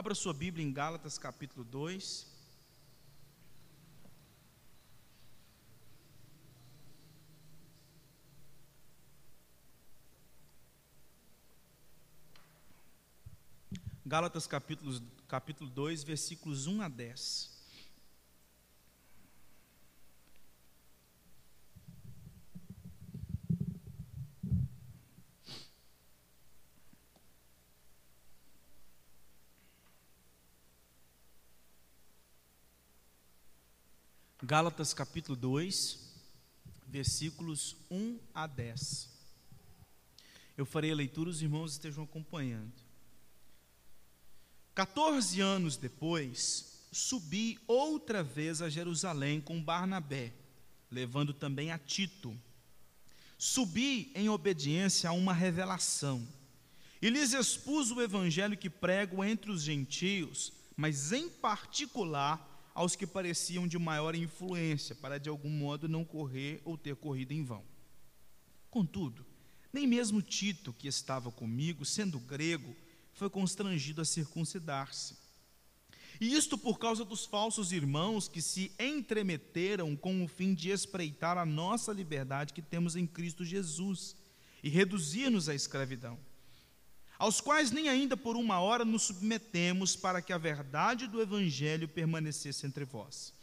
Abra sua Bíblia em Gálatas capítulo 2. Gálatas capítulo, capítulo 2, versículos 1 a 10. Gálatas capítulo 2, versículos 1 a 10. Eu farei a leitura, os irmãos estejam acompanhando. 14 anos depois, subi outra vez a Jerusalém com Barnabé, levando também a Tito. Subi em obediência a uma revelação, e lhes expus o evangelho que prego entre os gentios, mas em particular aos que pareciam de maior influência, para de algum modo não correr ou ter corrido em vão. Contudo, nem mesmo Tito, que estava comigo, sendo grego, foi constrangido a circuncidar-se. E isto por causa dos falsos irmãos que se entremeteram com o fim de espreitar a nossa liberdade que temos em Cristo Jesus e reduzir-nos à escravidão aos quais nem ainda por uma hora nos submetemos para que a verdade do Evangelho permanecesse entre vós.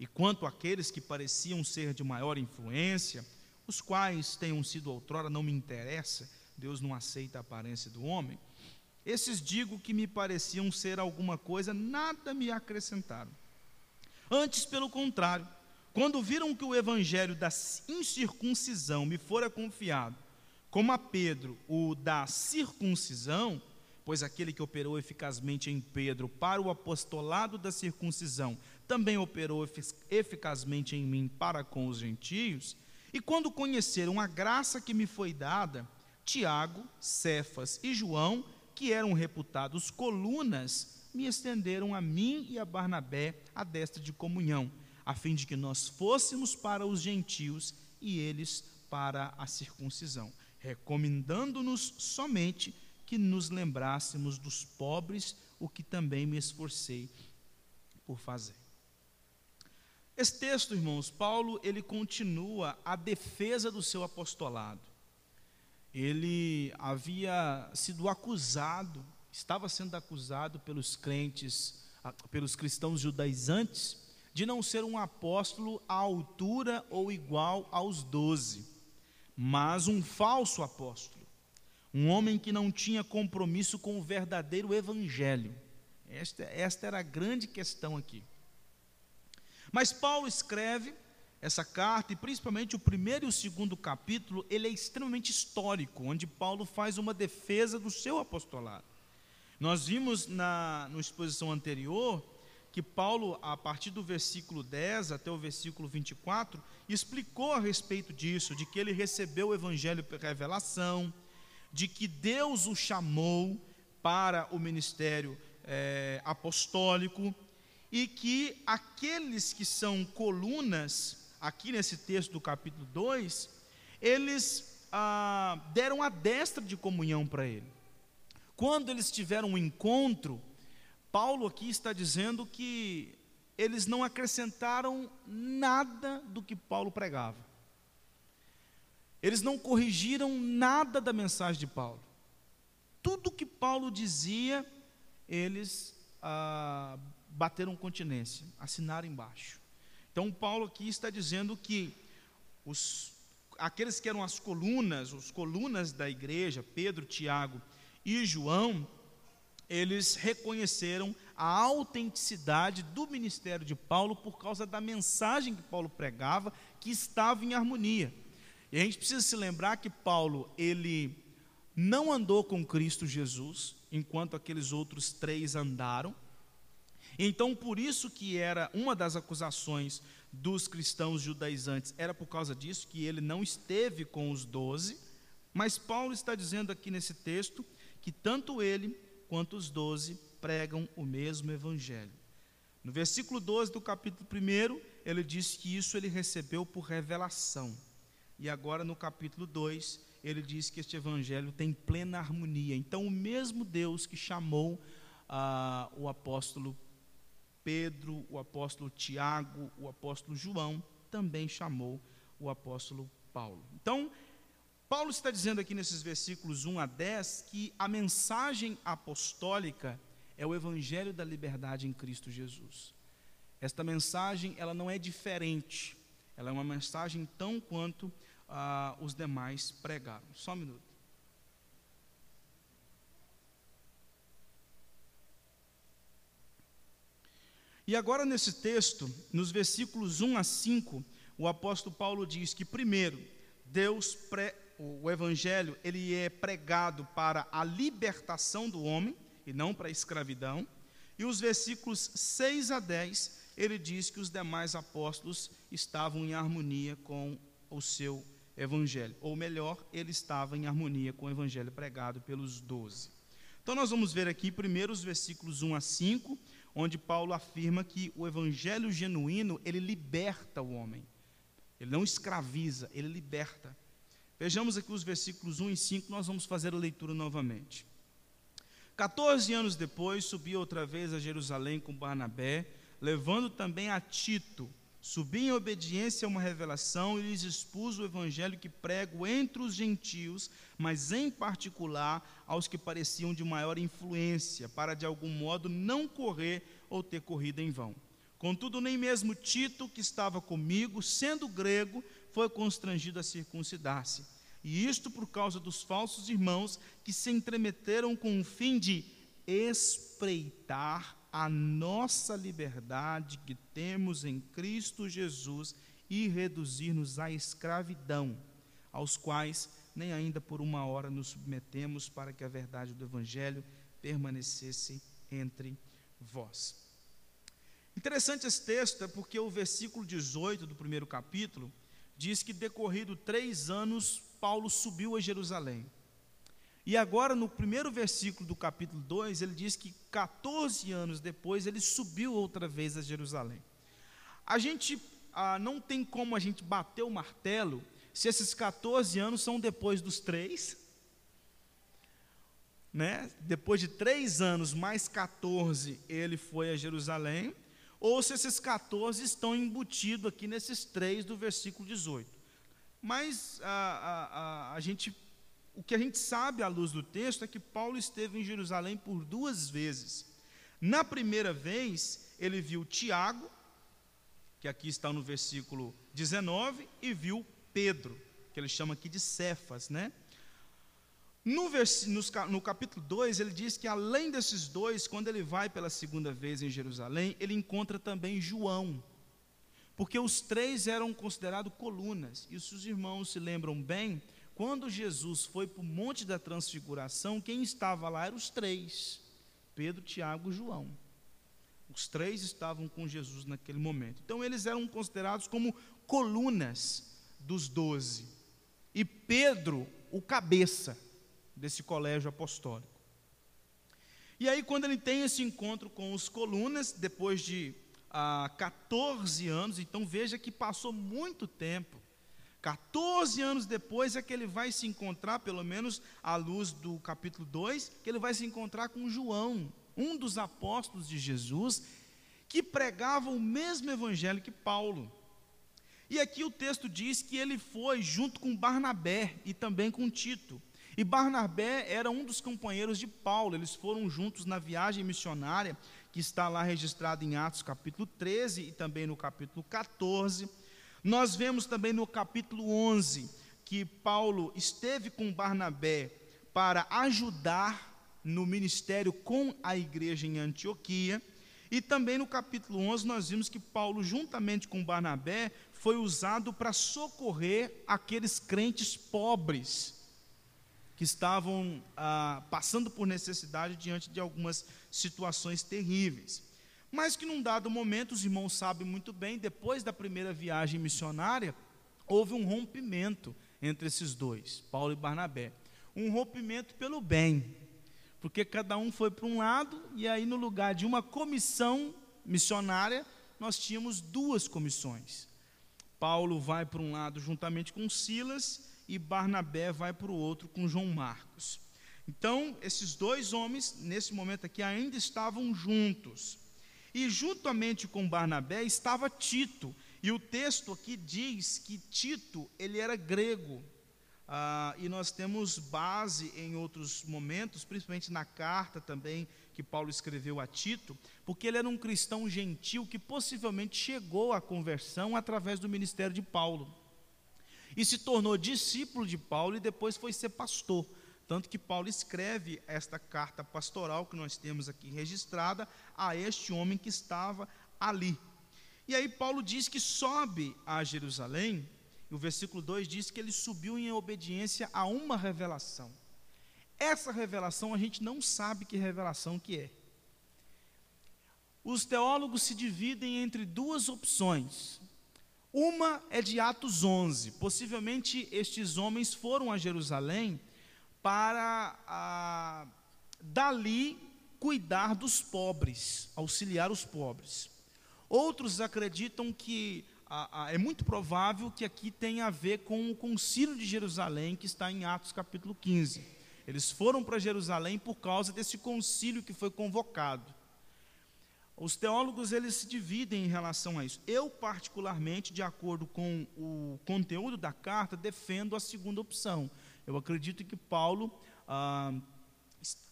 E quanto àqueles que pareciam ser de maior influência, os quais tenham sido outrora, não me interessa, Deus não aceita a aparência do homem, esses digo que me pareciam ser alguma coisa, nada me acrescentaram. Antes, pelo contrário, quando viram que o evangelho da incircuncisão me fora confiado, como a Pedro o da circuncisão, pois aquele que operou eficazmente em Pedro para o apostolado da circuncisão também operou eficazmente em mim para com os gentios, e quando conheceram a graça que me foi dada, Tiago, Cefas e João, que eram reputados colunas, me estenderam a mim e a Barnabé a destra de comunhão, a fim de que nós fôssemos para os gentios e eles para a circuncisão recomendando-nos somente que nos lembrássemos dos pobres, o que também me esforcei por fazer. Esse texto, irmãos, Paulo, ele continua a defesa do seu apostolado. Ele havia sido acusado, estava sendo acusado pelos crentes, ah, pelos cristãos judaizantes, de não ser um apóstolo à altura ou igual aos doze mas um falso apóstolo, um homem que não tinha compromisso com o verdadeiro evangelho. Esta, esta era a grande questão aqui. Mas Paulo escreve essa carta, e principalmente o primeiro e o segundo capítulo, ele é extremamente histórico, onde Paulo faz uma defesa do seu apostolado. Nós vimos na, na exposição anterior que Paulo, a partir do versículo 10 até o versículo 24, explicou a respeito disso, de que ele recebeu o evangelho por revelação, de que Deus o chamou para o ministério é, apostólico e que aqueles que são colunas, aqui nesse texto do capítulo 2, eles ah, deram a destra de comunhão para ele. Quando eles tiveram um encontro, Paulo aqui está dizendo que eles não acrescentaram nada do que Paulo pregava. Eles não corrigiram nada da mensagem de Paulo. Tudo que Paulo dizia, eles ah, bateram continência, assinaram embaixo. Então, Paulo aqui está dizendo que os, aqueles que eram as colunas, os colunas da igreja, Pedro, Tiago e João, eles reconheceram a autenticidade do ministério de Paulo por causa da mensagem que Paulo pregava, que estava em harmonia. E a gente precisa se lembrar que Paulo, ele não andou com Cristo Jesus, enquanto aqueles outros três andaram. Então, por isso que era uma das acusações dos cristãos judaizantes, era por causa disso que ele não esteve com os doze. Mas Paulo está dizendo aqui nesse texto que tanto ele quanto os doze pregam o mesmo evangelho. No versículo 12 do capítulo 1, ele diz que isso ele recebeu por revelação. E agora no capítulo 2, ele diz que este evangelho tem plena harmonia. Então, o mesmo Deus que chamou ah, o apóstolo Pedro, o apóstolo Tiago, o apóstolo João também chamou o apóstolo Paulo. Então, Paulo está dizendo aqui nesses versículos 1 a 10 que a mensagem apostólica é o evangelho da liberdade em Cristo Jesus. Esta mensagem, ela não é diferente, ela é uma mensagem tão quanto ah, os demais pregaram. Só um minuto. E agora, nesse texto, nos versículos 1 a 5, o apóstolo Paulo diz que, primeiro, Deus o evangelho ele é pregado para a libertação do homem e não para a escravidão. E os versículos 6 a 10, ele diz que os demais apóstolos estavam em harmonia com o seu evangelho, ou melhor, ele estava em harmonia com o evangelho pregado pelos doze. Então nós vamos ver aqui primeiro os versículos 1 a 5, onde Paulo afirma que o evangelho genuíno, ele liberta o homem. Ele não escraviza, ele liberta. Vejamos aqui os versículos 1 e 5, nós vamos fazer a leitura novamente. 14 anos depois, subi outra vez a Jerusalém com Barnabé, levando também a Tito. Subi em obediência a uma revelação e lhes expus o evangelho que prego entre os gentios, mas em particular aos que pareciam de maior influência, para de algum modo não correr ou ter corrida em vão. Contudo, nem mesmo Tito, que estava comigo, sendo grego, foi constrangido a circuncidar-se. E isto por causa dos falsos irmãos que se entremeteram com o fim de espreitar a nossa liberdade que temos em Cristo Jesus e reduzir-nos à escravidão, aos quais nem ainda por uma hora nos submetemos para que a verdade do Evangelho permanecesse entre vós. Interessante esse texto, é porque o versículo 18 do primeiro capítulo diz que, decorrido três anos, Paulo subiu a Jerusalém. E agora, no primeiro versículo do capítulo 2, ele diz que 14 anos depois ele subiu outra vez a Jerusalém. A gente ah, não tem como a gente bater o martelo se esses 14 anos são depois dos três. Né? Depois de três anos mais 14, ele foi a Jerusalém ou se esses 14 estão embutidos aqui nesses três do versículo 18. Mas a, a, a, gente, o que a gente sabe à luz do texto é que Paulo esteve em Jerusalém por duas vezes. Na primeira vez, ele viu Tiago, que aqui está no versículo 19, e viu Pedro, que ele chama aqui de Cefas, né? No, no capítulo 2, ele diz que além desses dois, quando ele vai pela segunda vez em Jerusalém, ele encontra também João, porque os três eram considerados colunas. E se os irmãos se lembram bem, quando Jesus foi para o Monte da Transfiguração, quem estava lá eram os três: Pedro, Tiago e João. Os três estavam com Jesus naquele momento. Então, eles eram considerados como colunas dos doze. E Pedro, o cabeça desse colégio apostólico. E aí, quando ele tem esse encontro com os colunas, depois de ah, 14 anos, então veja que passou muito tempo. 14 anos depois é que ele vai se encontrar, pelo menos à luz do capítulo 2, que ele vai se encontrar com João, um dos apóstolos de Jesus, que pregava o mesmo evangelho que Paulo. E aqui o texto diz que ele foi junto com Barnabé e também com Tito. E Barnabé era um dos companheiros de Paulo, eles foram juntos na viagem missionária, que está lá registrado em Atos capítulo 13 e também no capítulo 14. Nós vemos também no capítulo 11 que Paulo esteve com Barnabé para ajudar no ministério com a igreja em Antioquia. E também no capítulo 11 nós vimos que Paulo, juntamente com Barnabé, foi usado para socorrer aqueles crentes pobres que estavam ah, passando por necessidade diante de algumas situações terríveis. Mas que num dado momento, os irmãos sabem muito bem, depois da primeira viagem missionária, houve um rompimento entre esses dois, Paulo e Barnabé. Um rompimento pelo bem, porque cada um foi para um lado, e aí no lugar de uma comissão missionária, nós tínhamos duas comissões. Paulo vai para um lado juntamente com Silas, e Barnabé vai para o outro com João Marcos. Então, esses dois homens, nesse momento aqui, ainda estavam juntos. E juntamente com Barnabé estava Tito. E o texto aqui diz que Tito, ele era grego. Ah, e nós temos base em outros momentos, principalmente na carta também que Paulo escreveu a Tito, porque ele era um cristão gentil que possivelmente chegou à conversão através do ministério de Paulo. E se tornou discípulo de Paulo e depois foi ser pastor. Tanto que Paulo escreve esta carta pastoral que nós temos aqui registrada a este homem que estava ali. E aí Paulo diz que sobe a Jerusalém, e o versículo 2 diz que ele subiu em obediência a uma revelação. Essa revelação a gente não sabe que revelação que é. Os teólogos se dividem entre duas opções. Uma é de Atos 11. Possivelmente estes homens foram a Jerusalém para ah, dali cuidar dos pobres, auxiliar os pobres. Outros acreditam que ah, ah, é muito provável que aqui tenha a ver com o concílio de Jerusalém, que está em Atos capítulo 15. Eles foram para Jerusalém por causa desse concílio que foi convocado. Os teólogos eles se dividem em relação a isso. Eu particularmente, de acordo com o conteúdo da carta, defendo a segunda opção. Eu acredito que Paulo ah,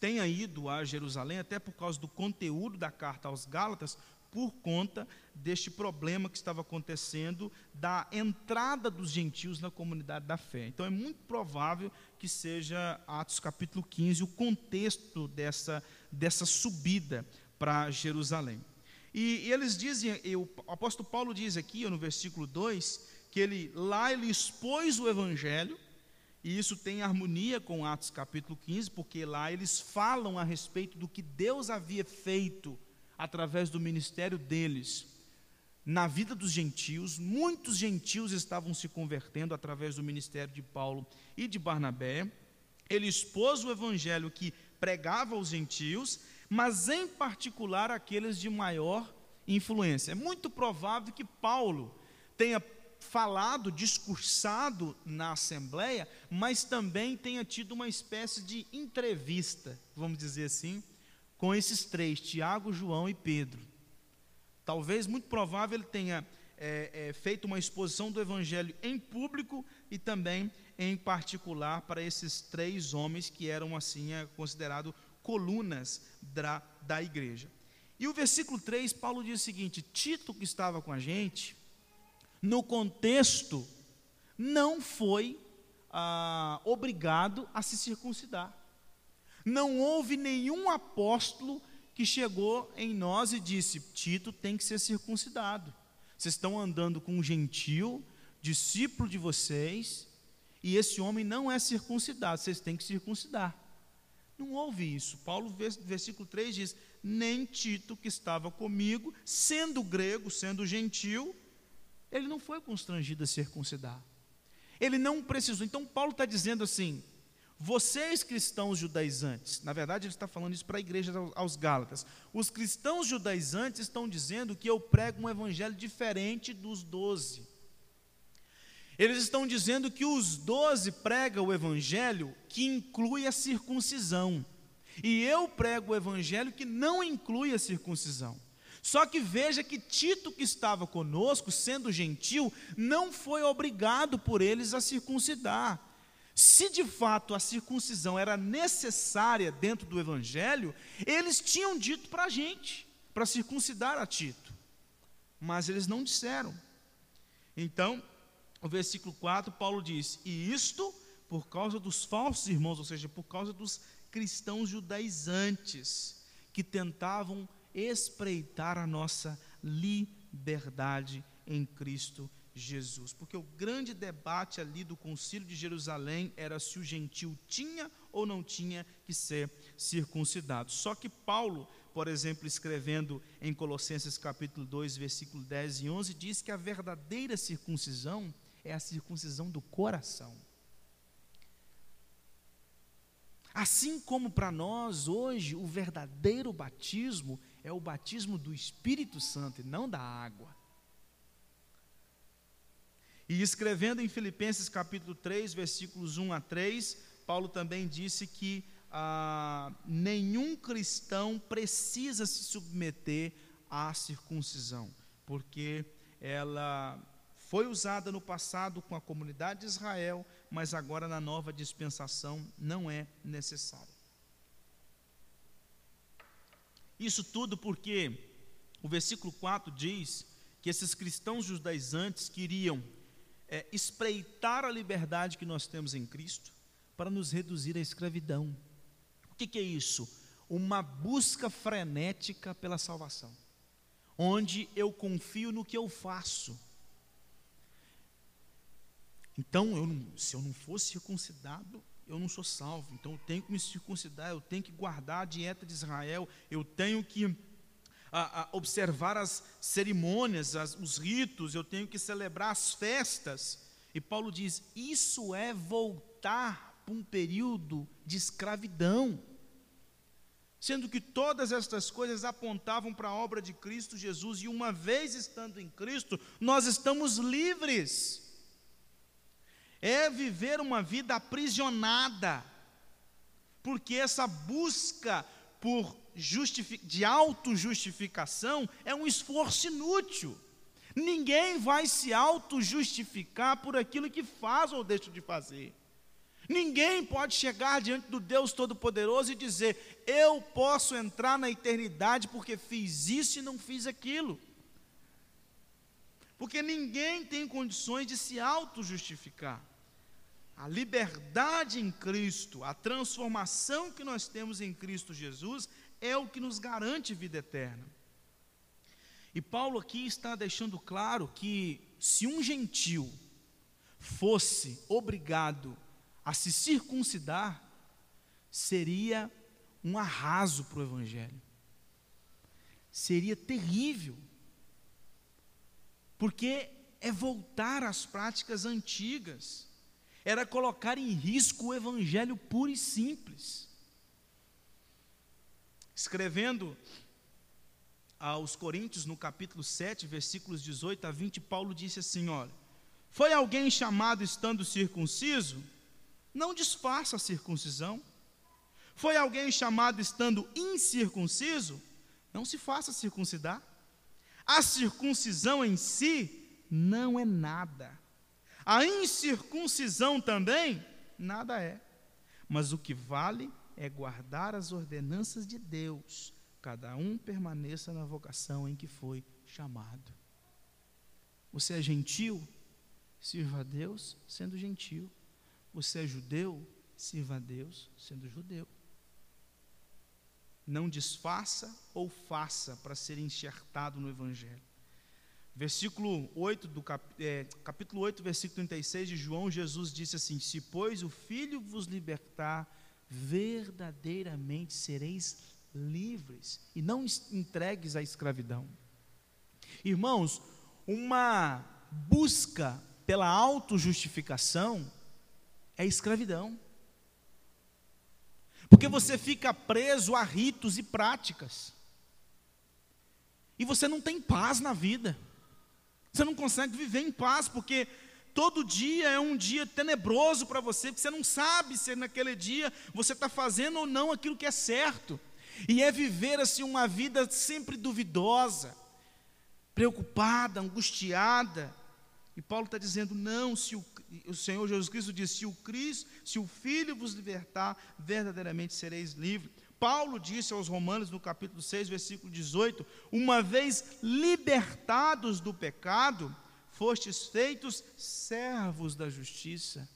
tenha ido a Jerusalém, até por causa do conteúdo da carta aos Gálatas, por conta deste problema que estava acontecendo da entrada dos gentios na comunidade da fé. Então é muito provável que seja Atos capítulo 15 o contexto dessa, dessa subida para Jerusalém. E, e, eles dizem, e o apóstolo Paulo diz aqui no versículo 2, que ele lá ele expôs o evangelho, e isso tem harmonia com Atos capítulo 15, porque lá eles falam a respeito do que Deus havia feito através do ministério deles na vida dos gentios. Muitos gentios estavam se convertendo através do ministério de Paulo e de Barnabé. Ele expôs o evangelho que pregava aos gentios, mas em particular aqueles de maior influência. É muito provável que Paulo tenha falado, discursado na Assembleia, mas também tenha tido uma espécie de entrevista, vamos dizer assim, com esses três, Tiago, João e Pedro. Talvez, muito provável, ele tenha é, é, feito uma exposição do Evangelho em público e também em particular para esses três homens que eram, assim, é, considerados colunas da, da igreja. E o versículo 3, Paulo diz o seguinte: Tito, que estava com a gente, no contexto, não foi ah, obrigado a se circuncidar. Não houve nenhum apóstolo que chegou em nós e disse: Tito tem que ser circuncidado. Vocês estão andando com um gentil, discípulo de vocês, e esse homem não é circuncidado, vocês têm que circuncidar. Não houve isso. Paulo, versículo 3 diz: Nem Tito, que estava comigo, sendo grego, sendo gentil, ele não foi constrangido a circuncidar. Ele não precisou. Então, Paulo está dizendo assim: vocês cristãos judaizantes, na verdade, ele está falando isso para a igreja aos Gálatas. Os cristãos judaizantes estão dizendo que eu prego um evangelho diferente dos doze. Eles estão dizendo que os doze pregam o evangelho que inclui a circuncisão. E eu prego o evangelho que não inclui a circuncisão. Só que veja que Tito, que estava conosco, sendo gentil, não foi obrigado por eles a circuncidar. Se de fato a circuncisão era necessária dentro do evangelho, eles tinham dito para a gente, para circuncidar a Tito. Mas eles não disseram. Então, o versículo 4, Paulo diz: E isto por causa dos falsos irmãos, ou seja, por causa dos cristãos judaizantes, que tentavam espreitar a nossa liberdade em Cristo Jesus. Porque o grande debate ali do concílio de Jerusalém era se o gentil tinha ou não tinha que ser circuncidado. Só que Paulo, por exemplo, escrevendo em Colossenses capítulo 2, versículo 10 e 11, diz que a verdadeira circuncisão é a circuncisão do coração. Assim como para nós hoje o verdadeiro batismo é o batismo do Espírito Santo e não da água. E escrevendo em Filipenses capítulo 3, versículos 1 a 3, Paulo também disse que ah, nenhum cristão precisa se submeter à circuncisão, porque ela foi usada no passado com a comunidade de Israel, mas agora na nova dispensação não é necessário. Isso tudo porque o versículo 4 diz que esses cristãos judaizantes queriam é, espreitar a liberdade que nós temos em Cristo para nos reduzir à escravidão. O que, que é isso? Uma busca frenética pela salvação, onde eu confio no que eu faço. Então, eu não, se eu não for circuncidado, eu não sou salvo. Então, eu tenho que me circuncidar, eu tenho que guardar a dieta de Israel, eu tenho que a, a observar as cerimônias, as, os ritos, eu tenho que celebrar as festas. E Paulo diz: isso é voltar para um período de escravidão. Sendo que todas estas coisas apontavam para a obra de Cristo Jesus, e uma vez estando em Cristo, nós estamos livres. É viver uma vida aprisionada, porque essa busca por de auto-justificação é um esforço inútil. Ninguém vai se auto-justificar por aquilo que faz ou deixa de fazer. Ninguém pode chegar diante do Deus Todo-Poderoso e dizer: Eu posso entrar na eternidade porque fiz isso e não fiz aquilo. Porque ninguém tem condições de se auto-justificar. A liberdade em Cristo, a transformação que nós temos em Cristo Jesus, é o que nos garante vida eterna. E Paulo aqui está deixando claro que se um gentil fosse obrigado a se circuncidar, seria um arraso para o Evangelho. Seria terrível. Porque é voltar às práticas antigas, era colocar em risco o Evangelho puro e simples. Escrevendo aos Coríntios, no capítulo 7, versículos 18 a 20, Paulo disse assim: Olha, foi alguém chamado estando circunciso? Não desfaça a circuncisão. Foi alguém chamado estando incircunciso? Não se faça circuncidar. A circuncisão em si não é nada. A incircuncisão também nada é. Mas o que vale é guardar as ordenanças de Deus, cada um permaneça na vocação em que foi chamado. Você é gentil? Sirva a Deus sendo gentil. Você é judeu? Sirva a Deus sendo judeu. Não desfaça ou faça para ser enxertado no Evangelho. Versículo 8 do cap, é, capítulo 8, versículo 36 de João, Jesus disse assim: Se pois o Filho vos libertar, verdadeiramente sereis livres e não entregues à escravidão. Irmãos, uma busca pela autojustificação é escravidão. Porque você fica preso a ritos e práticas. E você não tem paz na vida. Você não consegue viver em paz, porque Todo dia é um dia tenebroso para você, porque você não sabe se naquele dia você está fazendo ou não aquilo que é certo. E é viver assim uma vida sempre duvidosa, preocupada, angustiada. E Paulo está dizendo: não, se o, o Senhor Jesus Cristo disse: se o Cristo, se o Filho vos libertar, verdadeiramente sereis livres. Paulo disse aos Romanos no capítulo 6, versículo 18: uma vez libertados do pecado, fostes feitos servos da justiça.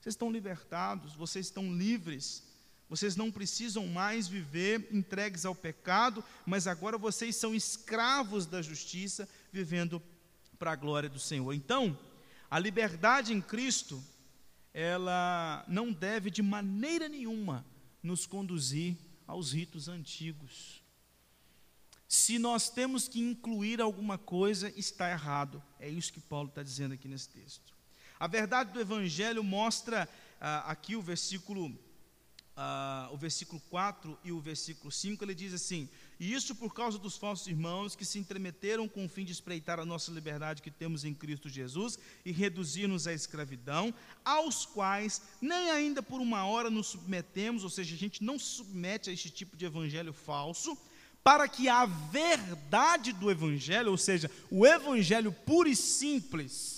Vocês estão libertados, vocês estão livres. Vocês não precisam mais viver entregues ao pecado, mas agora vocês são escravos da justiça, vivendo para a glória do Senhor. Então, a liberdade em Cristo, ela não deve de maneira nenhuma nos conduzir aos ritos antigos. Se nós temos que incluir alguma coisa, está errado. É isso que Paulo está dizendo aqui nesse texto. A verdade do Evangelho mostra ah, aqui o versículo, ah, o versículo 4 e o versículo 5, ele diz assim: E isso por causa dos falsos irmãos que se entremeteram com o fim de espreitar a nossa liberdade que temos em Cristo Jesus e reduzir-nos à escravidão, aos quais nem ainda por uma hora nos submetemos, ou seja, a gente não se submete a este tipo de evangelho falso, para que a verdade do evangelho, ou seja, o evangelho puro e simples,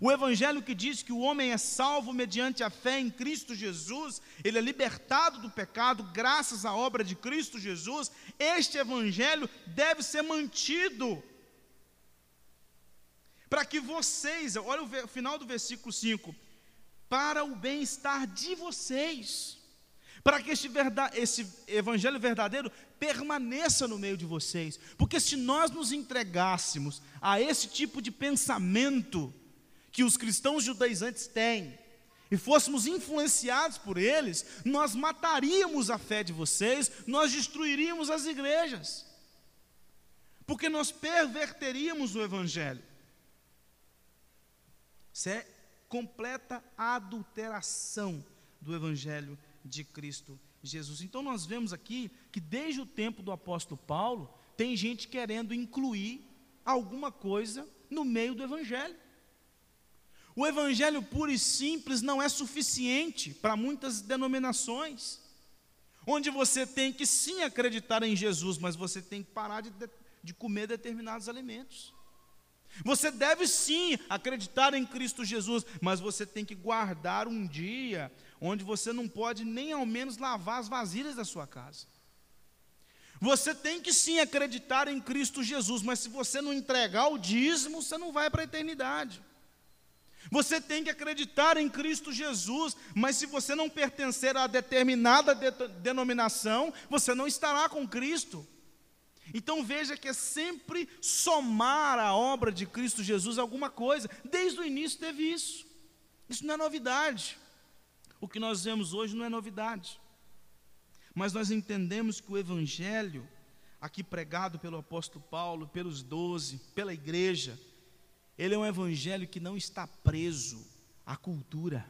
o Evangelho que diz que o homem é salvo mediante a fé em Cristo Jesus, ele é libertado do pecado graças à obra de Cristo Jesus, este Evangelho deve ser mantido. Para que vocês, olha o final do versículo 5, para o bem-estar de vocês, para que este, verdade, esse evangelho verdadeiro permaneça no meio de vocês, porque se nós nos entregássemos a esse tipo de pensamento, que os cristãos judaizantes têm, e fôssemos influenciados por eles, nós mataríamos a fé de vocês, nós destruiríamos as igrejas, porque nós perverteríamos o Evangelho. Isso é completa adulteração do Evangelho de Cristo Jesus. Então nós vemos aqui que desde o tempo do apóstolo Paulo, tem gente querendo incluir alguma coisa no meio do Evangelho. O evangelho puro e simples não é suficiente para muitas denominações, onde você tem que sim acreditar em Jesus, mas você tem que parar de, de comer determinados alimentos. Você deve sim acreditar em Cristo Jesus, mas você tem que guardar um dia onde você não pode nem ao menos lavar as vasilhas da sua casa. Você tem que sim acreditar em Cristo Jesus, mas se você não entregar o dízimo, você não vai para a eternidade. Você tem que acreditar em Cristo Jesus, mas se você não pertencer a determinada de denominação, você não estará com Cristo. Então veja que é sempre somar a obra de Cristo Jesus alguma coisa. Desde o início teve isso. Isso não é novidade. O que nós vemos hoje não é novidade. Mas nós entendemos que o Evangelho, aqui pregado pelo apóstolo Paulo, pelos doze, pela igreja, ele é um evangelho que não está preso à cultura.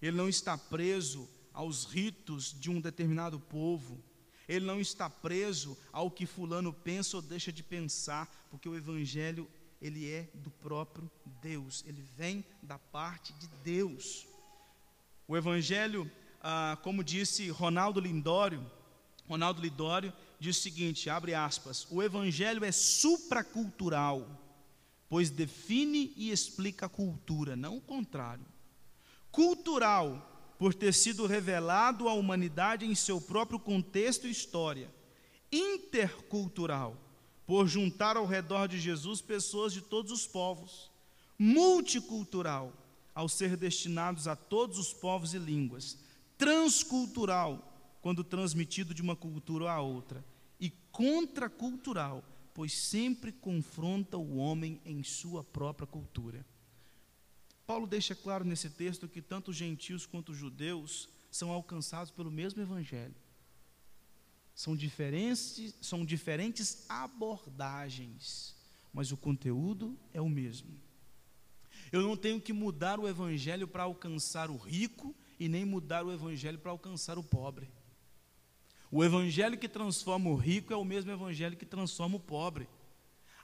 Ele não está preso aos ritos de um determinado povo. Ele não está preso ao que fulano pensa ou deixa de pensar, porque o evangelho ele é do próprio Deus. Ele vem da parte de Deus. O evangelho, ah, como disse Ronaldo Lindório, Ronaldo Lidório diz o seguinte, abre aspas, o evangelho é supracultural, pois define e explica a cultura, não o contrário. Cultural, por ter sido revelado à humanidade em seu próprio contexto e história. Intercultural, por juntar ao redor de Jesus pessoas de todos os povos. Multicultural, ao ser destinados a todos os povos e línguas. Transcultural, quando transmitido de uma cultura a outra, e contracultural, pois sempre confronta o homem em sua própria cultura. Paulo deixa claro nesse texto que tanto os gentios quanto os judeus são alcançados pelo mesmo evangelho. São diferentes, são diferentes abordagens, mas o conteúdo é o mesmo. Eu não tenho que mudar o evangelho para alcançar o rico e nem mudar o evangelho para alcançar o pobre. O evangelho que transforma o rico é o mesmo evangelho que transforma o pobre.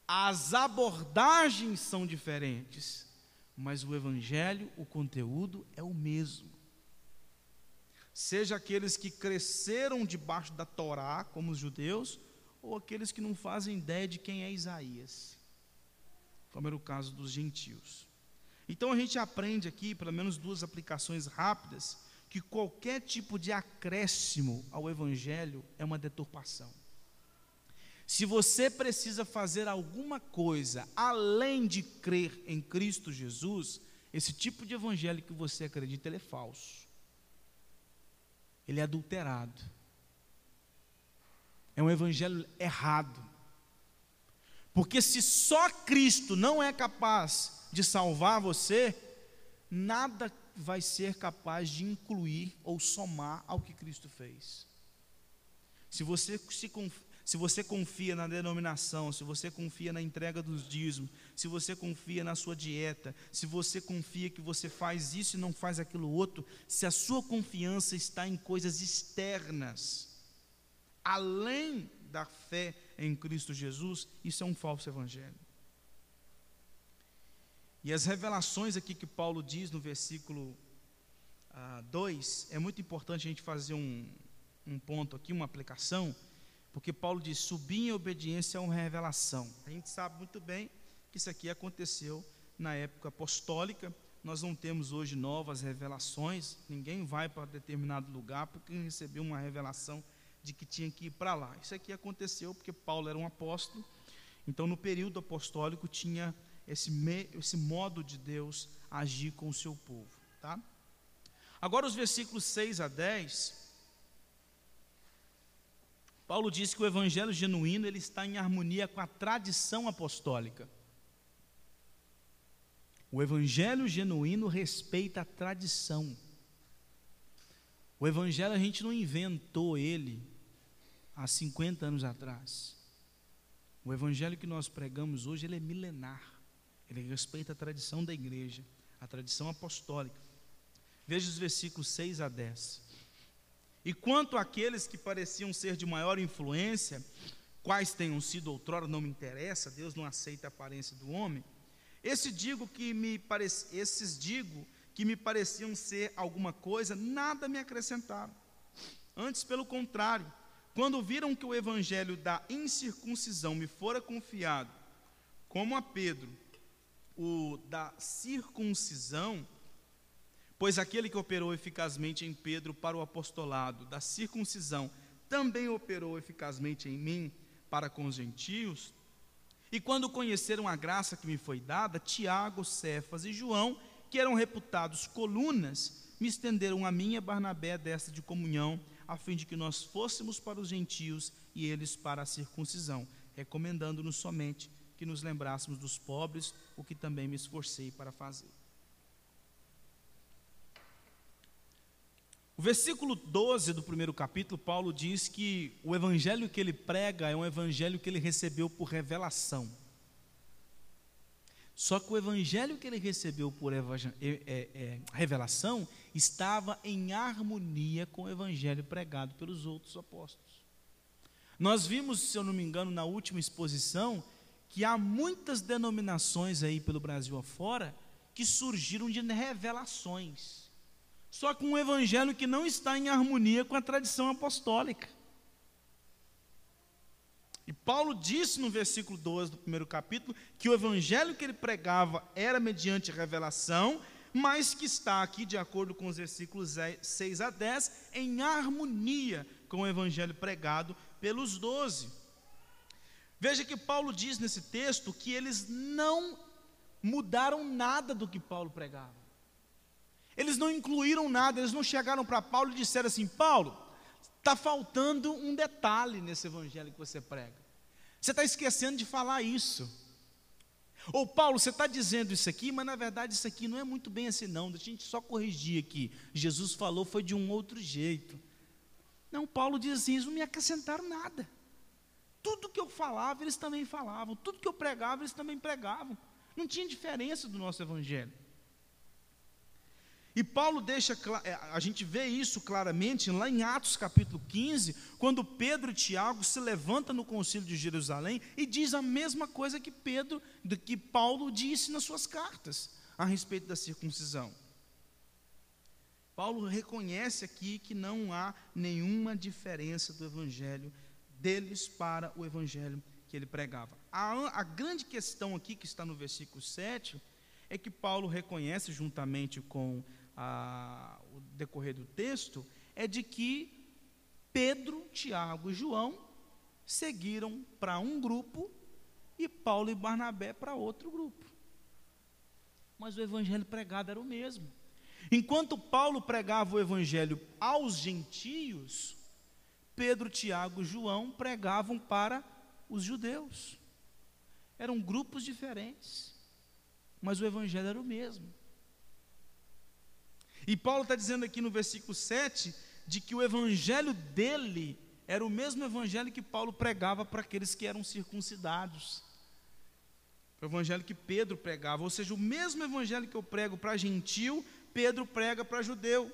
As abordagens são diferentes, mas o evangelho, o conteúdo é o mesmo. Seja aqueles que cresceram debaixo da Torá, como os judeus, ou aqueles que não fazem ideia de quem é Isaías, como era o caso dos gentios. Então a gente aprende aqui, pelo menos duas aplicações rápidas, que qualquer tipo de acréscimo ao Evangelho é uma deturpação. Se você precisa fazer alguma coisa além de crer em Cristo Jesus, esse tipo de evangelho que você acredita, ele é falso. Ele é adulterado. É um evangelho errado. Porque se só Cristo não é capaz de salvar você, nada vai ser capaz de incluir ou somar ao que Cristo fez. Se você, se, se você confia na denominação, se você confia na entrega dos dízimos, se você confia na sua dieta, se você confia que você faz isso e não faz aquilo outro, se a sua confiança está em coisas externas, além da fé em Cristo Jesus, isso é um falso evangelho. E as revelações aqui que Paulo diz no versículo 2, ah, é muito importante a gente fazer um, um ponto aqui, uma aplicação, porque Paulo diz: subir em obediência a uma revelação. A gente sabe muito bem que isso aqui aconteceu na época apostólica. Nós não temos hoje novas revelações, ninguém vai para determinado lugar porque recebeu uma revelação de que tinha que ir para lá. Isso aqui aconteceu porque Paulo era um apóstolo, então no período apostólico tinha esse, me, esse modo de Deus agir com o seu povo. Tá? Agora, os versículos 6 a 10. Paulo diz que o evangelho genuíno ele está em harmonia com a tradição apostólica. O evangelho genuíno respeita a tradição. O evangelho a gente não inventou ele há 50 anos atrás. O evangelho que nós pregamos hoje ele é milenar. Ele respeita a tradição da igreja, a tradição apostólica. Veja os versículos 6 a 10. E quanto àqueles que pareciam ser de maior influência, quais tenham sido outrora, não me interessa, Deus não aceita a aparência do homem. Esse digo que me esses digo que me pareciam ser alguma coisa, nada me acrescentaram. Antes, pelo contrário, quando viram que o evangelho da incircuncisão me fora confiado, como a Pedro, o da circuncisão, pois aquele que operou eficazmente em Pedro para o apostolado da circuncisão também operou eficazmente em mim para com os gentios. E quando conheceram a graça que me foi dada, Tiago, Cefas e João, que eram reputados colunas, me estenderam a minha Barnabé desta de comunhão, a fim de que nós fôssemos para os gentios e eles para a circuncisão, recomendando-nos somente que nos lembrássemos dos pobres, o que também me esforcei para fazer. O versículo 12 do primeiro capítulo, Paulo diz que o evangelho que ele prega é um evangelho que ele recebeu por revelação. Só que o evangelho que ele recebeu por é, é, é, revelação estava em harmonia com o evangelho pregado pelos outros apóstolos. Nós vimos, se eu não me engano, na última exposição, que há muitas denominações aí pelo Brasil afora que surgiram de revelações. Só com um evangelho que não está em harmonia com a tradição apostólica. E Paulo disse no versículo 12 do primeiro capítulo que o evangelho que ele pregava era mediante revelação, mas que está aqui, de acordo com os versículos 6 a 10, em harmonia com o evangelho pregado pelos doze. Veja que Paulo diz nesse texto que eles não mudaram nada do que Paulo pregava. Eles não incluíram nada, eles não chegaram para Paulo e disseram assim: Paulo, está faltando um detalhe nesse evangelho que você prega. Você está esquecendo de falar isso. Ou Paulo, você está dizendo isso aqui, mas na verdade isso aqui não é muito bem assim, não. Deixa a gente só corrigir aqui. Jesus falou foi de um outro jeito. Não, Paulo diz assim: eles não me acrescentaram nada. Tudo que eu falava, eles também falavam. Tudo que eu pregava, eles também pregavam. Não tinha diferença do nosso evangelho. E Paulo deixa, é, a gente vê isso claramente lá em Atos capítulo 15, quando Pedro e Tiago se levantam no concílio de Jerusalém e diz a mesma coisa que Pedro, que Paulo disse nas suas cartas a respeito da circuncisão. Paulo reconhece aqui que não há nenhuma diferença do evangelho deles para o evangelho que ele pregava. A, a grande questão aqui, que está no versículo 7, é que Paulo reconhece, juntamente com a, o decorrer do texto, é de que Pedro, Tiago e João seguiram para um grupo e Paulo e Barnabé para outro grupo. Mas o evangelho pregado era o mesmo. Enquanto Paulo pregava o evangelho aos gentios, Pedro, Tiago João pregavam para os judeus. Eram grupos diferentes, mas o evangelho era o mesmo. E Paulo está dizendo aqui no versículo 7 de que o evangelho dele era o mesmo evangelho que Paulo pregava para aqueles que eram circuncidados. O evangelho que Pedro pregava, ou seja, o mesmo evangelho que eu prego para gentil, Pedro prega para judeu.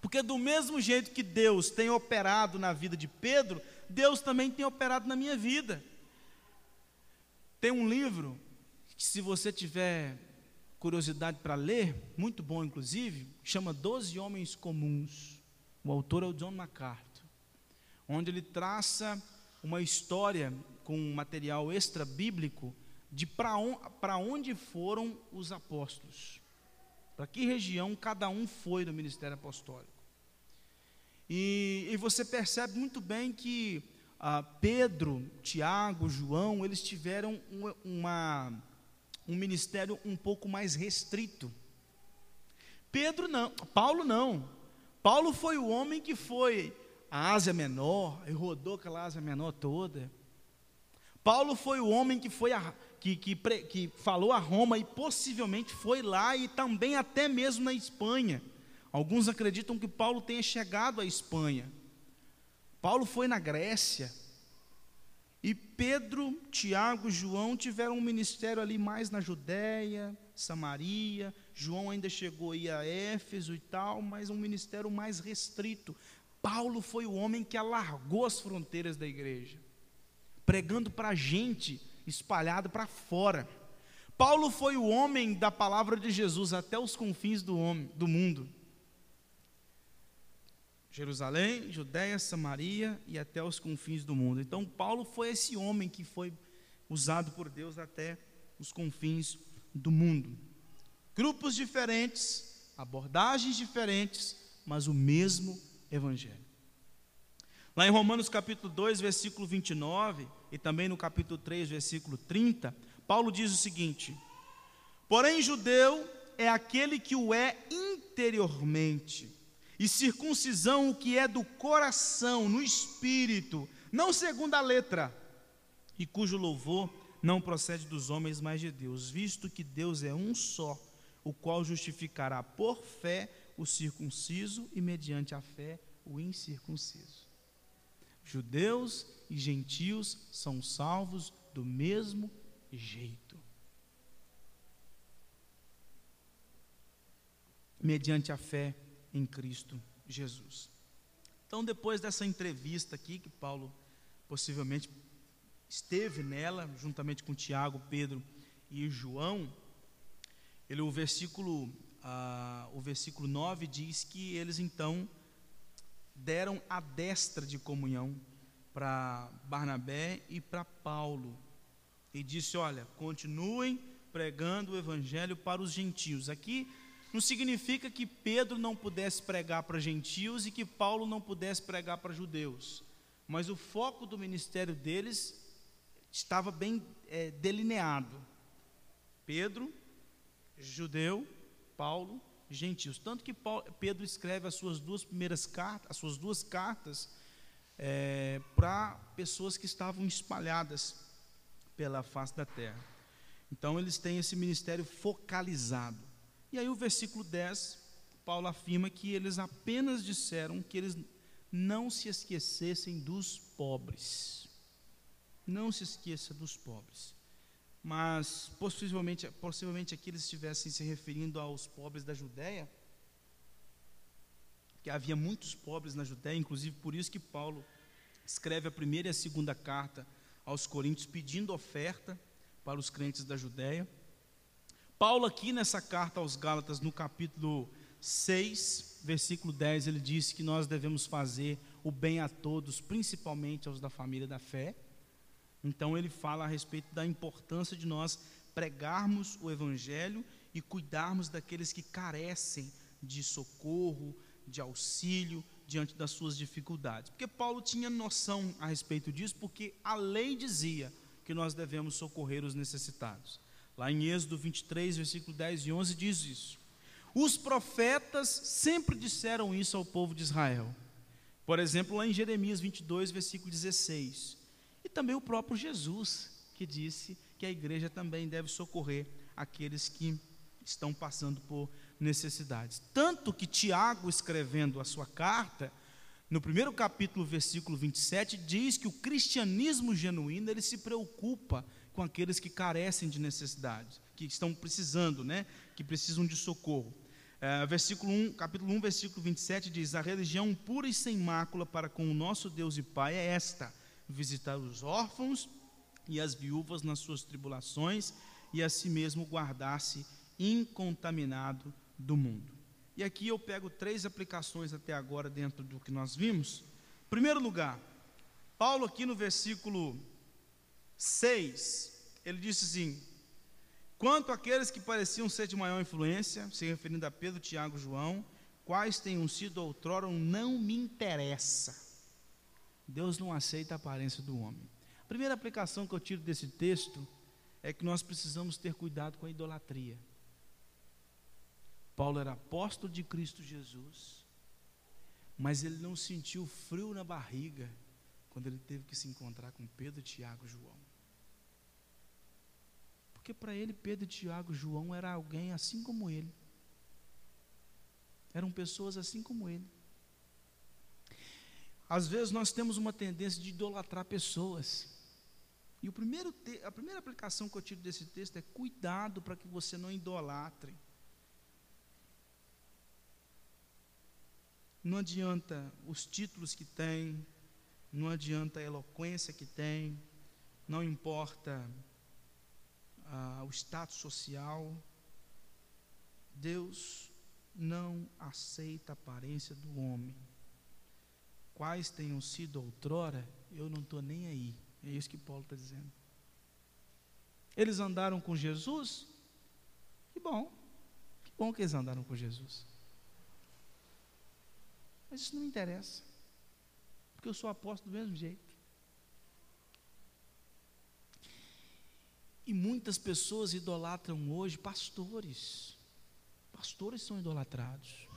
Porque do mesmo jeito que Deus tem operado na vida de Pedro, Deus também tem operado na minha vida. Tem um livro que, se você tiver curiosidade para ler, muito bom inclusive, chama Doze Homens Comuns. O autor é o John MacArthur, onde ele traça uma história com material extra bíblico de para on, onde foram os apóstolos. Para que região cada um foi do ministério apostólico. E, e você percebe muito bem que ah, Pedro, Tiago, João, eles tiveram uma, um ministério um pouco mais restrito. Pedro não, Paulo não. Paulo foi o homem que foi à Ásia Menor, e rodou aquela Ásia Menor toda. Paulo foi o homem que foi a, que, que, que falou a Roma e possivelmente foi lá e também até mesmo na Espanha. Alguns acreditam que Paulo tenha chegado à Espanha. Paulo foi na Grécia. E Pedro, Tiago João tiveram um ministério ali mais na Judéia, Samaria. João ainda chegou aí a Éfeso e tal, mas um ministério mais restrito. Paulo foi o homem que alargou as fronteiras da igreja, pregando para a gente espalhada para fora. Paulo foi o homem da palavra de Jesus até os confins do, homem, do mundo. Jerusalém, Judéia, Samaria e até os confins do mundo. Então, Paulo foi esse homem que foi usado por Deus até os confins do mundo. Grupos diferentes, abordagens diferentes, mas o mesmo evangelho. Lá em Romanos capítulo 2, versículo 29, e também no capítulo 3, versículo 30, Paulo diz o seguinte: Porém, judeu é aquele que o é interiormente, e circuncisão o que é do coração, no espírito, não segundo a letra, e cujo louvor não procede dos homens, mas de Deus, visto que Deus é um só, o qual justificará por fé o circunciso e mediante a fé o incircunciso. Judeus e gentios são salvos do mesmo jeito. Mediante a fé em Cristo Jesus. Então, depois dessa entrevista aqui, que Paulo possivelmente esteve nela, juntamente com Tiago, Pedro e João, ele, o, versículo, ah, o versículo 9 diz que eles então deram a destra de comunhão para Barnabé e para Paulo. E disse: Olha, continuem pregando o evangelho para os gentios. Aqui não significa que Pedro não pudesse pregar para gentios e que Paulo não pudesse pregar para judeus. Mas o foco do ministério deles estava bem é, delineado. Pedro, judeu, Paulo, gentios. Tanto que Paulo, Pedro escreve as suas duas primeiras cartas, as suas duas cartas é, para pessoas que estavam espalhadas pela face da terra. Então eles têm esse ministério focalizado. E aí o versículo 10, Paulo afirma que eles apenas disseram que eles não se esquecessem dos pobres. Não se esqueça dos pobres mas possivelmente, possivelmente aqui eles estivessem se referindo aos pobres da Judéia, que havia muitos pobres na Judéia, inclusive por isso que Paulo escreve a primeira e a segunda carta aos Coríntios pedindo oferta para os crentes da Judéia. Paulo aqui nessa carta aos Gálatas, no capítulo 6, versículo 10, ele disse que nós devemos fazer o bem a todos, principalmente aos da família da fé. Então ele fala a respeito da importância de nós pregarmos o evangelho e cuidarmos daqueles que carecem de socorro, de auxílio diante das suas dificuldades. Porque Paulo tinha noção a respeito disso, porque a lei dizia que nós devemos socorrer os necessitados. Lá em Êxodo 23, versículo 10 e 11 diz isso. Os profetas sempre disseram isso ao povo de Israel. Por exemplo, lá em Jeremias 22, versículo 16 e também o próprio Jesus, que disse que a igreja também deve socorrer aqueles que estão passando por necessidades. Tanto que Tiago, escrevendo a sua carta, no primeiro capítulo, versículo 27, diz que o cristianismo genuíno, ele se preocupa com aqueles que carecem de necessidades, que estão precisando, né, que precisam de socorro. É, versículo 1, capítulo 1, versículo 27 diz: A religião pura e sem mácula para com o nosso Deus e Pai é esta: visitar os órfãos e as viúvas nas suas tribulações e a si mesmo guardar-se incontaminado do mundo. E aqui eu pego três aplicações até agora dentro do que nós vimos. Em primeiro lugar, Paulo aqui no versículo 6, ele disse assim: Quanto àqueles que pareciam ser de maior influência, se referindo a Pedro, Tiago e João, quais tenham sido outrora, não me interessa. Deus não aceita a aparência do homem. A primeira aplicação que eu tiro desse texto é que nós precisamos ter cuidado com a idolatria. Paulo era apóstolo de Cristo Jesus, mas ele não sentiu frio na barriga quando ele teve que se encontrar com Pedro, Tiago e João. Porque para ele, Pedro, Tiago, João era alguém assim como ele. Eram pessoas assim como ele. Às vezes nós temos uma tendência de idolatrar pessoas. E o primeiro te, a primeira aplicação que eu tiro desse texto é cuidado para que você não idolatre. Não adianta os títulos que tem, não adianta a eloquência que tem, não importa ah, o status social. Deus não aceita a aparência do homem. Quais tenham sido outrora, eu não estou nem aí. É isso que Paulo está dizendo. Eles andaram com Jesus? Que bom. Que bom que eles andaram com Jesus. Mas isso não me interessa. Porque eu sou apóstolo do mesmo jeito. E muitas pessoas idolatram hoje pastores. Pastores são idolatrados.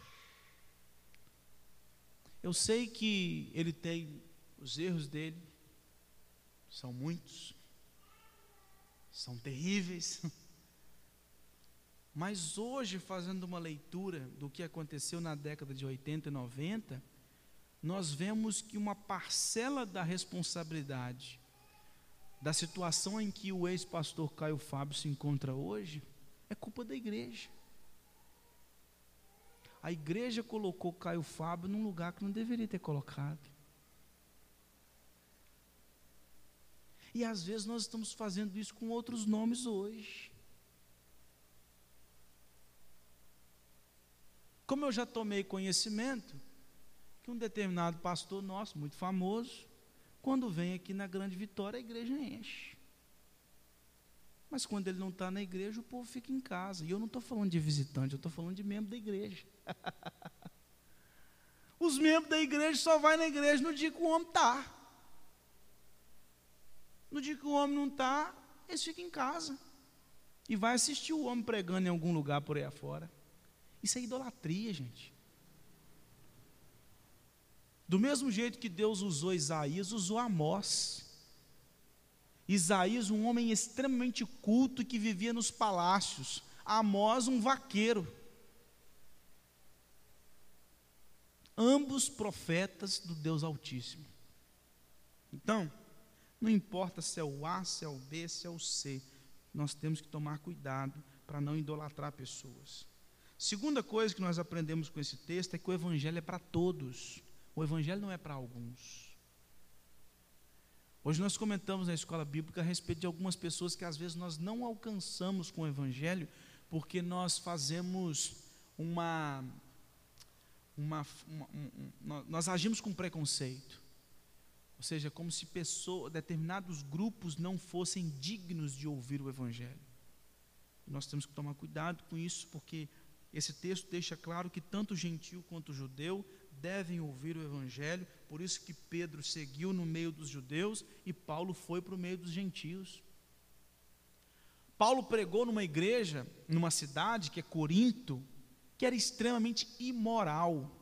Eu sei que ele tem os erros dele, são muitos, são terríveis. Mas hoje, fazendo uma leitura do que aconteceu na década de 80 e 90, nós vemos que uma parcela da responsabilidade da situação em que o ex-pastor Caio Fábio se encontra hoje, é culpa da igreja. A igreja colocou Caio Fábio num lugar que não deveria ter colocado. E às vezes nós estamos fazendo isso com outros nomes hoje. Como eu já tomei conhecimento que um determinado pastor nosso, muito famoso, quando vem aqui na Grande Vitória, a igreja enche. Mas quando ele não está na igreja, o povo fica em casa. E eu não estou falando de visitante, eu estou falando de membro da igreja. Os membros da igreja só vai na igreja no dia que o homem está. No dia que o homem não está, eles ficam em casa. E vai assistir o homem pregando em algum lugar por aí afora. Isso é idolatria, gente. Do mesmo jeito que Deus usou Isaías, usou Amós. Isaías, um homem extremamente culto que vivia nos palácios. Amós, um vaqueiro. Ambos profetas do Deus Altíssimo. Então, não importa se é o A, se é o B, se é o C, nós temos que tomar cuidado para não idolatrar pessoas. Segunda coisa que nós aprendemos com esse texto é que o Evangelho é para todos. O Evangelho não é para alguns. Hoje nós comentamos na escola bíblica a respeito de algumas pessoas que às vezes nós não alcançamos com o Evangelho porque nós fazemos uma. uma, uma um, nós agimos com preconceito. Ou seja, como se pessoas, determinados grupos não fossem dignos de ouvir o Evangelho. Nós temos que tomar cuidado com isso, porque esse texto deixa claro que tanto o gentil quanto o judeu devem ouvir o Evangelho, por isso que Pedro seguiu no meio dos judeus e Paulo foi para o meio dos gentios. Paulo pregou numa igreja, numa cidade que é Corinto, que era extremamente imoral,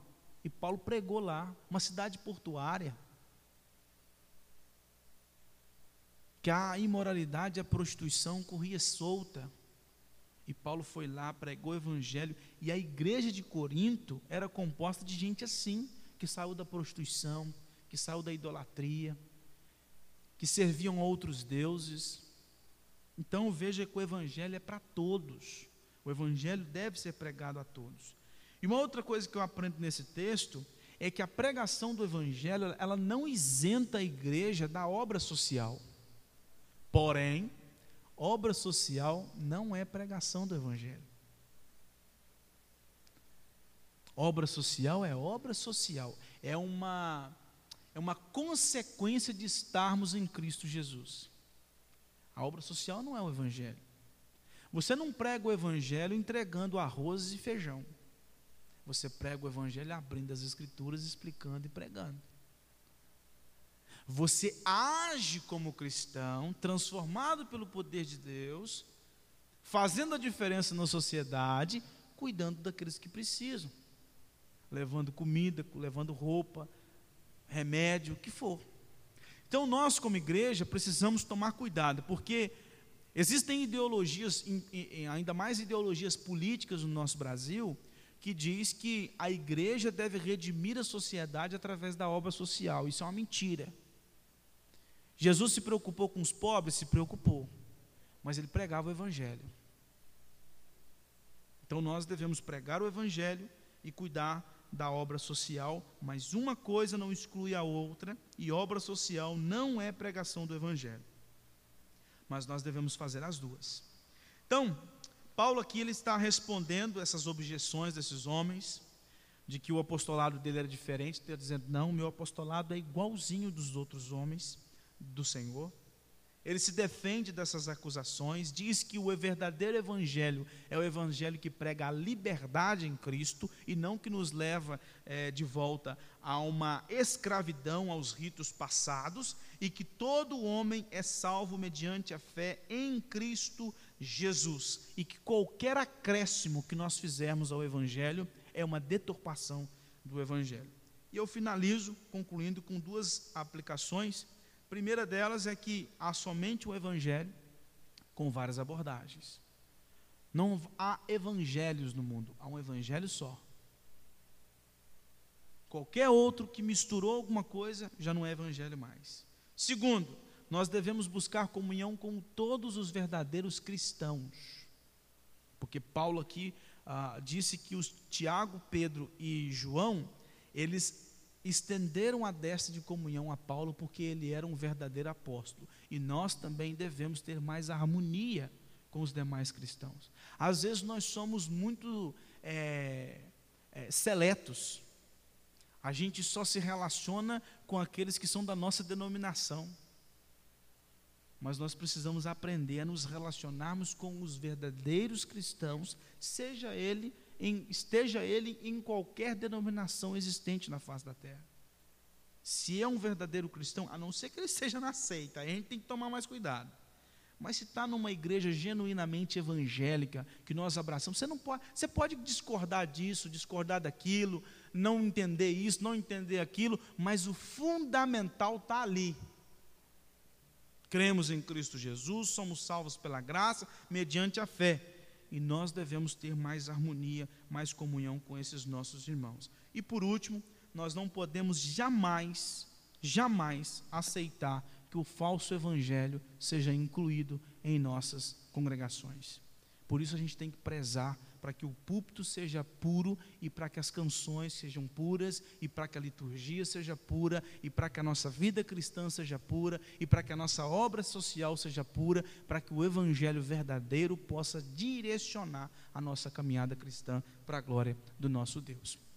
e Paulo pregou lá, uma cidade portuária. Que a imoralidade, a prostituição corria solta. E Paulo foi lá, pregou o evangelho, e a igreja de Corinto era composta de gente assim, que saiu da prostituição, que saiu da idolatria, que serviam outros deuses. Então veja que o evangelho é para todos. O evangelho deve ser pregado a todos. E uma outra coisa que eu aprendo nesse texto é que a pregação do evangelho, ela não isenta a igreja da obra social. Porém, obra social não é pregação do evangelho. Obra social é obra social, é uma é uma consequência de estarmos em Cristo Jesus. A obra social não é o evangelho. Você não prega o evangelho entregando arroz e feijão. Você prega o evangelho abrindo as escrituras, explicando e pregando. Você age como cristão, transformado pelo poder de Deus, fazendo a diferença na sociedade, cuidando daqueles que precisam, levando comida, levando roupa, remédio, o que for. Então, nós, como igreja, precisamos tomar cuidado, porque existem ideologias, ainda mais ideologias políticas no nosso Brasil, que diz que a igreja deve redimir a sociedade através da obra social. Isso é uma mentira. Jesus se preocupou com os pobres? Se preocupou. Mas ele pregava o Evangelho. Então nós devemos pregar o Evangelho e cuidar da obra social, mas uma coisa não exclui a outra, e obra social não é pregação do Evangelho. Mas nós devemos fazer as duas. Então, Paulo aqui ele está respondendo essas objeções desses homens, de que o apostolado dele era diferente, está dizendo, não, meu apostolado é igualzinho dos outros homens do Senhor. Ele se defende dessas acusações, diz que o verdadeiro evangelho é o evangelho que prega a liberdade em Cristo e não que nos leva é, de volta a uma escravidão aos ritos passados, e que todo homem é salvo mediante a fé em Cristo Jesus, e que qualquer acréscimo que nós fizermos ao evangelho é uma deturpação do evangelho. E eu finalizo concluindo com duas aplicações primeira delas é que há somente o Evangelho com várias abordagens. Não há evangelhos no mundo, há um evangelho só. Qualquer outro que misturou alguma coisa já não é evangelho mais. Segundo, nós devemos buscar comunhão com todos os verdadeiros cristãos. Porque Paulo aqui ah, disse que os Tiago, Pedro e João, eles estenderam a destra de comunhão a Paulo porque ele era um verdadeiro apóstolo. E nós também devemos ter mais harmonia com os demais cristãos. Às vezes nós somos muito é, é, seletos. A gente só se relaciona com aqueles que são da nossa denominação. Mas nós precisamos aprender a nos relacionarmos com os verdadeiros cristãos, seja ele em, esteja ele em qualquer denominação existente na face da terra. Se é um verdadeiro cristão, a não ser que ele seja na seita, a gente tem que tomar mais cuidado. Mas se está numa igreja genuinamente evangélica, que nós abraçamos, você não pode, você pode discordar disso, discordar daquilo, não entender isso, não entender aquilo, mas o fundamental está ali. Cremos em Cristo Jesus, somos salvos pela graça, mediante a fé e nós devemos ter mais harmonia, mais comunhão com esses nossos irmãos. E por último, nós não podemos jamais, jamais aceitar que o falso evangelho seja incluído em nossas congregações. Por isso a gente tem que prezar para que o púlpito seja puro e para que as canções sejam puras e para que a liturgia seja pura e para que a nossa vida cristã seja pura e para que a nossa obra social seja pura, para que o evangelho verdadeiro possa direcionar a nossa caminhada cristã para a glória do nosso Deus.